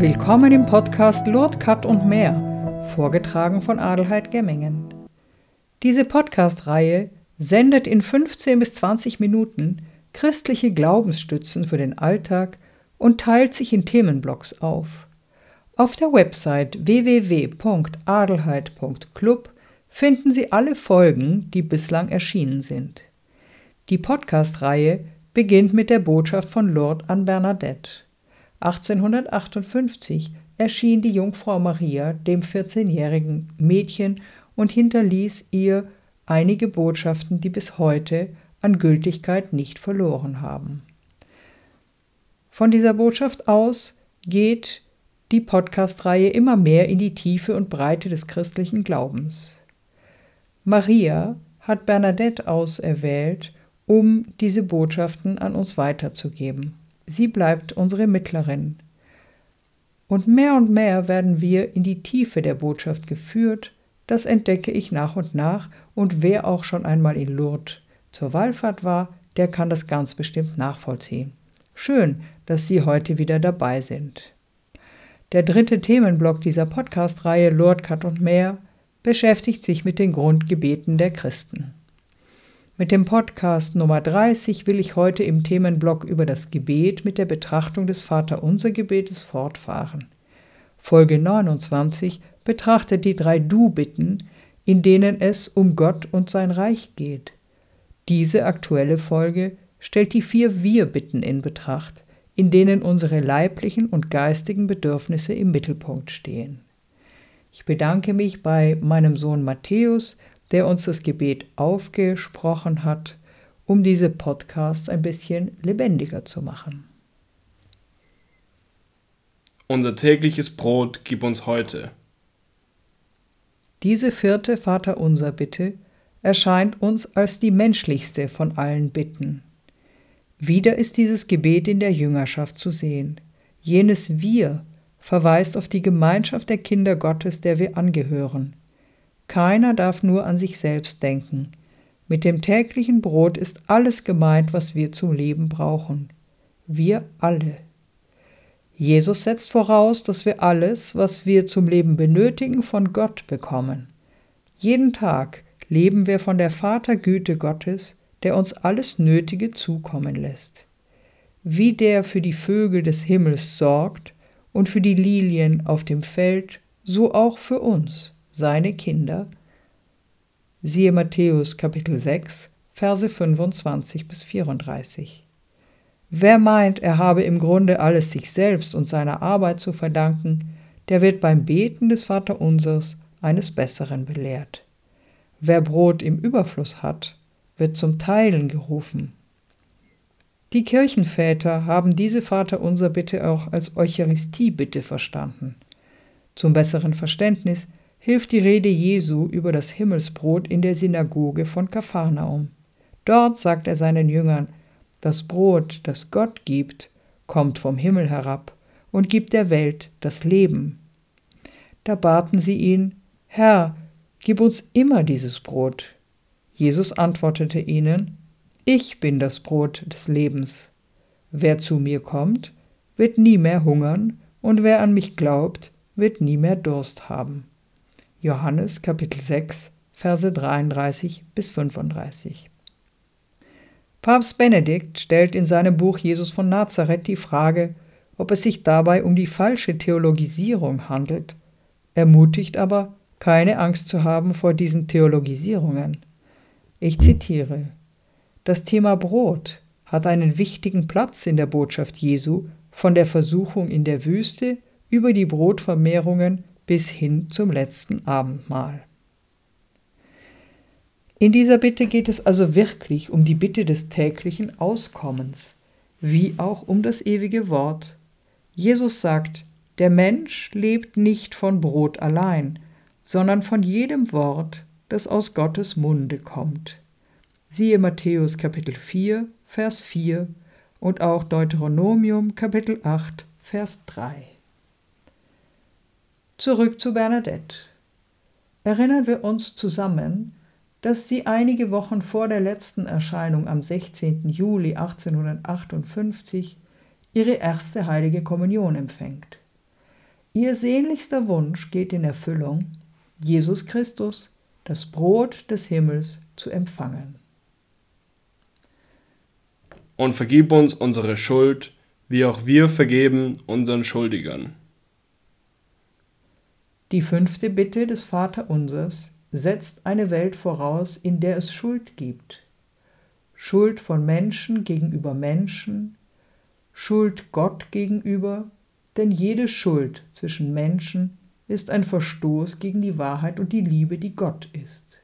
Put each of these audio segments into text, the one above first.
Willkommen im Podcast Lord Cut und mehr, vorgetragen von Adelheid Gemmingen. Diese Podcast-Reihe sendet in 15 bis 20 Minuten christliche Glaubensstützen für den Alltag und teilt sich in Themenblocks auf. Auf der Website www.adelheid.club finden Sie alle Folgen, die bislang erschienen sind. Die Podcast-Reihe beginnt mit der Botschaft von Lord an Bernadette. 1858 erschien die Jungfrau Maria dem 14-jährigen Mädchen und hinterließ ihr einige Botschaften, die bis heute an Gültigkeit nicht verloren haben. Von dieser Botschaft aus geht die Podcast-Reihe immer mehr in die Tiefe und Breite des christlichen Glaubens. Maria hat Bernadette auserwählt, um diese Botschaften an uns weiterzugeben. Sie bleibt unsere Mittlerin. Und mehr und mehr werden wir in die Tiefe der Botschaft geführt, das entdecke ich nach und nach, und wer auch schon einmal in Lourdes zur Wallfahrt war, der kann das ganz bestimmt nachvollziehen. Schön, dass Sie heute wieder dabei sind. Der dritte Themenblock dieser Podcast-Reihe Lordkat und mehr beschäftigt sich mit den Grundgebeten der Christen. Mit dem Podcast Nummer 30 will ich heute im Themenblock über das Gebet mit der Betrachtung des Vaterunser Gebetes fortfahren. Folge 29 betrachtet die drei Du-Bitten, in denen es um Gott und sein Reich geht. Diese aktuelle Folge stellt die vier Wir-Bitten in Betracht, in denen unsere leiblichen und geistigen Bedürfnisse im Mittelpunkt stehen. Ich bedanke mich bei meinem Sohn Matthäus, der uns das Gebet aufgesprochen hat, um diese Podcasts ein bisschen lebendiger zu machen. Unser tägliches Brot gib uns heute. Diese vierte Vaterunser Bitte erscheint uns als die menschlichste von allen Bitten. Wieder ist dieses Gebet in der Jüngerschaft zu sehen. Jenes Wir verweist auf die Gemeinschaft der Kinder Gottes, der wir angehören. Keiner darf nur an sich selbst denken. Mit dem täglichen Brot ist alles gemeint, was wir zum Leben brauchen. Wir alle. Jesus setzt voraus, dass wir alles, was wir zum Leben benötigen, von Gott bekommen. Jeden Tag leben wir von der Vatergüte Gottes, der uns alles Nötige zukommen lässt. Wie der für die Vögel des Himmels sorgt und für die Lilien auf dem Feld, so auch für uns, seine Kinder. Siehe Matthäus Kapitel 6, Verse 25 bis 34. Wer meint, er habe im Grunde alles sich selbst und seiner Arbeit zu verdanken, der wird beim Beten des Vaterunsers eines Besseren belehrt. Wer Brot im Überfluss hat, wird zum Teilen gerufen. Die Kirchenväter haben diese Vaterunser Bitte auch als Eucharistie-Bitte verstanden. Zum besseren Verständnis hilft die Rede Jesu über das Himmelsbrot in der Synagoge von Kapharnaum. Dort sagt er seinen Jüngern, das Brot, das Gott gibt, kommt vom Himmel herab und gibt der Welt das Leben. Da baten sie ihn, Herr, gib uns immer dieses Brot. Jesus antwortete ihnen, Ich bin das Brot des Lebens. Wer zu mir kommt, wird nie mehr hungern, und wer an mich glaubt, wird nie mehr Durst haben. Johannes Kapitel 6, Verse 33 bis 35. Papst Benedikt stellt in seinem Buch Jesus von Nazareth die Frage, ob es sich dabei um die falsche Theologisierung handelt, ermutigt aber, keine Angst zu haben vor diesen Theologisierungen. Ich zitiere Das Thema Brot hat einen wichtigen Platz in der Botschaft Jesu von der Versuchung in der Wüste über die Brotvermehrungen bis hin zum letzten Abendmahl. In dieser Bitte geht es also wirklich um die Bitte des täglichen Auskommens, wie auch um das ewige Wort. Jesus sagt, der Mensch lebt nicht von Brot allein, sondern von jedem Wort, das aus Gottes Munde kommt. Siehe Matthäus Kapitel 4, Vers 4 und auch Deuteronomium Kapitel 8, Vers 3. Zurück zu Bernadette. Erinnern wir uns zusammen, dass sie einige Wochen vor der letzten Erscheinung am 16. Juli 1858 ihre erste heilige Kommunion empfängt. Ihr sehnlichster Wunsch geht in Erfüllung, Jesus Christus, das Brot des Himmels, zu empfangen. Und vergib uns unsere Schuld, wie auch wir vergeben unseren Schuldigern. Die fünfte Bitte des Vaterunsers setzt eine Welt voraus, in der es Schuld gibt. Schuld von Menschen gegenüber Menschen, Schuld Gott gegenüber, denn jede Schuld zwischen Menschen ist ein Verstoß gegen die Wahrheit und die Liebe, die Gott ist.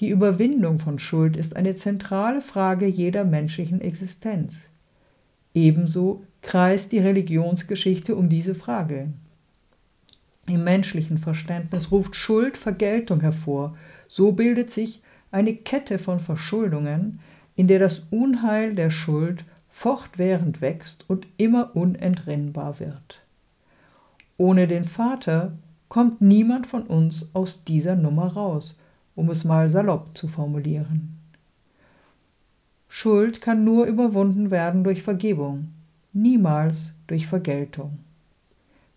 Die Überwindung von Schuld ist eine zentrale Frage jeder menschlichen Existenz. Ebenso kreist die Religionsgeschichte um diese Frage. Im menschlichen Verständnis ruft Schuld Vergeltung hervor. So bildet sich eine Kette von Verschuldungen, in der das Unheil der Schuld fortwährend wächst und immer unentrinnbar wird. Ohne den Vater kommt niemand von uns aus dieser Nummer raus, um es mal salopp zu formulieren. Schuld kann nur überwunden werden durch Vergebung, niemals durch Vergeltung.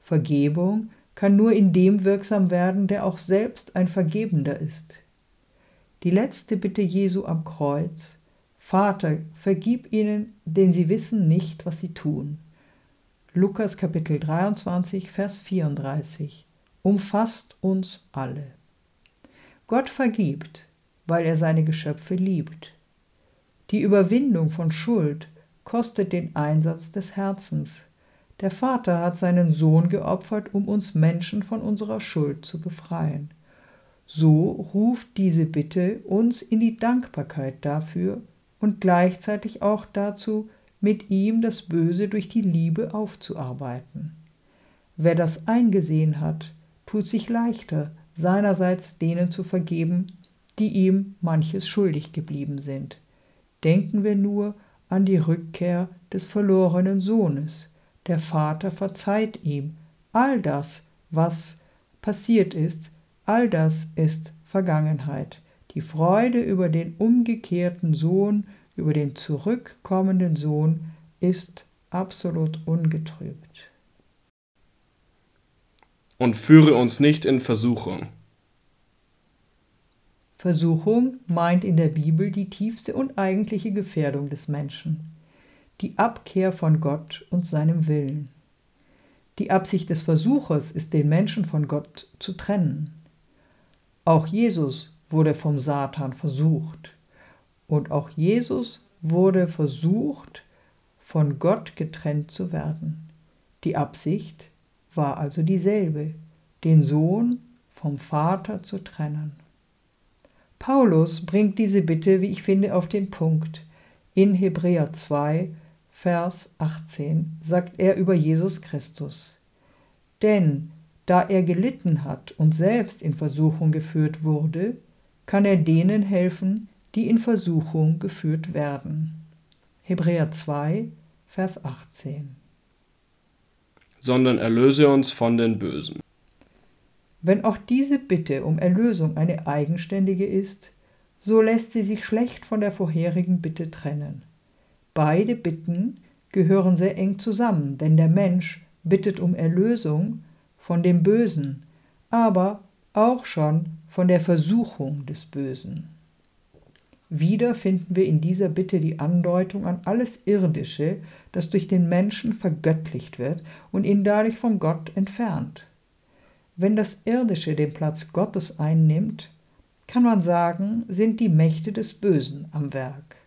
Vergebung kann nur in dem wirksam werden, der auch selbst ein Vergebender ist. Die letzte Bitte Jesu am Kreuz, Vater, vergib ihnen, denn sie wissen nicht, was sie tun. Lukas Kapitel 23, Vers 34 umfasst uns alle. Gott vergibt, weil er seine Geschöpfe liebt. Die Überwindung von Schuld kostet den Einsatz des Herzens, der Vater hat seinen Sohn geopfert, um uns Menschen von unserer Schuld zu befreien. So ruft diese Bitte uns in die Dankbarkeit dafür und gleichzeitig auch dazu, mit ihm das Böse durch die Liebe aufzuarbeiten. Wer das eingesehen hat, tut sich leichter, seinerseits denen zu vergeben, die ihm manches schuldig geblieben sind. Denken wir nur an die Rückkehr des verlorenen Sohnes, der Vater verzeiht ihm. All das, was passiert ist, all das ist Vergangenheit. Die Freude über den umgekehrten Sohn, über den zurückkommenden Sohn ist absolut ungetrübt. Und führe uns nicht in Versuchung. Versuchung meint in der Bibel die tiefste und eigentliche Gefährdung des Menschen die Abkehr von Gott und seinem Willen. Die Absicht des Versuchers ist, den Menschen von Gott zu trennen. Auch Jesus wurde vom Satan versucht. Und auch Jesus wurde versucht, von Gott getrennt zu werden. Die Absicht war also dieselbe, den Sohn vom Vater zu trennen. Paulus bringt diese Bitte, wie ich finde, auf den Punkt. In Hebräer 2, Vers 18 sagt er über Jesus Christus. Denn da er gelitten hat und selbst in Versuchung geführt wurde, kann er denen helfen, die in Versuchung geführt werden. Hebräer 2, Vers 18. Sondern erlöse uns von den Bösen. Wenn auch diese Bitte um Erlösung eine eigenständige ist, so lässt sie sich schlecht von der vorherigen Bitte trennen. Beide Bitten gehören sehr eng zusammen, denn der Mensch bittet um Erlösung von dem Bösen, aber auch schon von der Versuchung des Bösen. Wieder finden wir in dieser Bitte die Andeutung an alles Irdische, das durch den Menschen vergöttlicht wird und ihn dadurch von Gott entfernt. Wenn das Irdische den Platz Gottes einnimmt, kann man sagen, sind die Mächte des Bösen am Werk.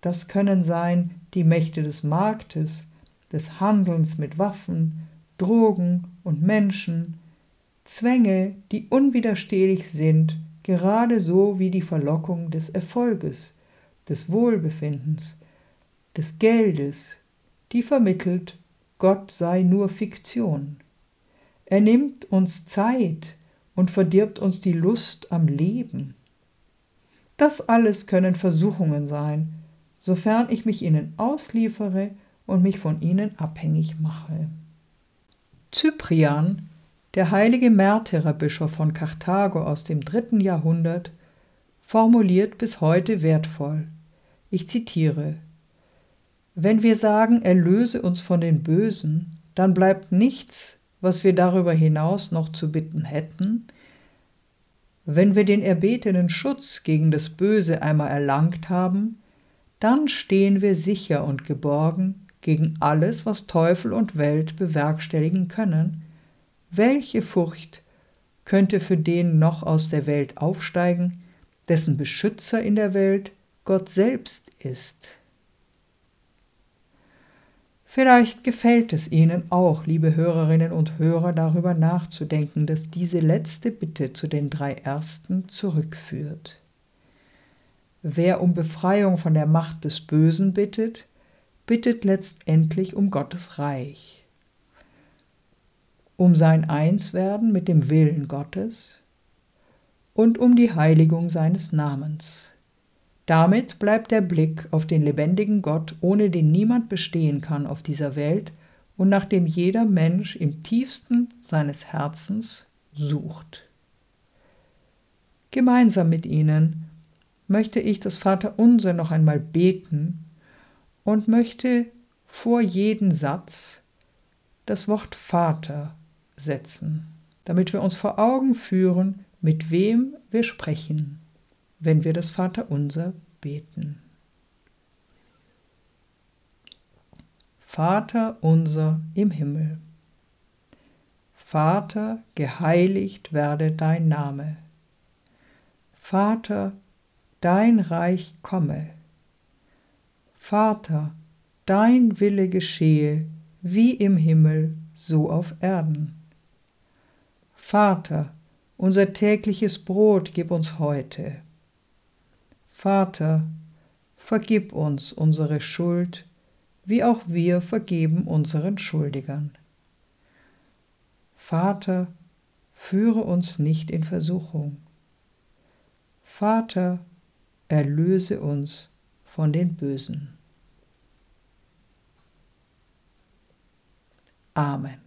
Das können sein die Mächte des Marktes, des Handelns mit Waffen, Drogen und Menschen, Zwänge, die unwiderstehlich sind, gerade so wie die Verlockung des Erfolges, des Wohlbefindens, des Geldes, die vermittelt, Gott sei nur Fiktion. Er nimmt uns Zeit und verdirbt uns die Lust am Leben. Das alles können Versuchungen sein, sofern ich mich ihnen ausliefere und mich von ihnen abhängig mache. Cyprian, der heilige Märtyrerbischof von Karthago aus dem dritten Jahrhundert, formuliert bis heute wertvoll. Ich zitiere Wenn wir sagen, erlöse uns von den Bösen, dann bleibt nichts, was wir darüber hinaus noch zu bitten hätten, wenn wir den erbetenen Schutz gegen das Böse einmal erlangt haben, dann stehen wir sicher und geborgen gegen alles, was Teufel und Welt bewerkstelligen können. Welche Furcht könnte für den noch aus der Welt aufsteigen, dessen Beschützer in der Welt Gott selbst ist? Vielleicht gefällt es Ihnen auch, liebe Hörerinnen und Hörer, darüber nachzudenken, dass diese letzte Bitte zu den drei ersten zurückführt. Wer um Befreiung von der Macht des Bösen bittet, bittet letztendlich um Gottes Reich, um sein Einswerden mit dem Willen Gottes und um die Heiligung seines Namens. Damit bleibt der Blick auf den lebendigen Gott, ohne den niemand bestehen kann auf dieser Welt und nach dem jeder Mensch im tiefsten seines Herzens sucht. Gemeinsam mit Ihnen möchte ich das Vaterunser noch einmal beten und möchte vor jeden Satz das Wort Vater setzen, damit wir uns vor Augen führen, mit wem wir sprechen, wenn wir das Vaterunser beten. Vater unser im Himmel. Vater, geheiligt werde dein Name. Vater, dein Reich komme. Vater, dein Wille geschehe, wie im Himmel, so auf Erden. Vater, unser tägliches Brot gib uns heute. Vater, vergib uns unsere Schuld, wie auch wir vergeben unseren Schuldigern. Vater, führe uns nicht in Versuchung. Vater, erlöse uns von den Bösen. Amen.